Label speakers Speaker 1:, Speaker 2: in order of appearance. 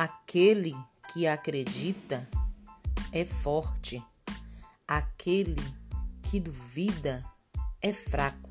Speaker 1: Aquele que acredita é forte, aquele que duvida é fraco.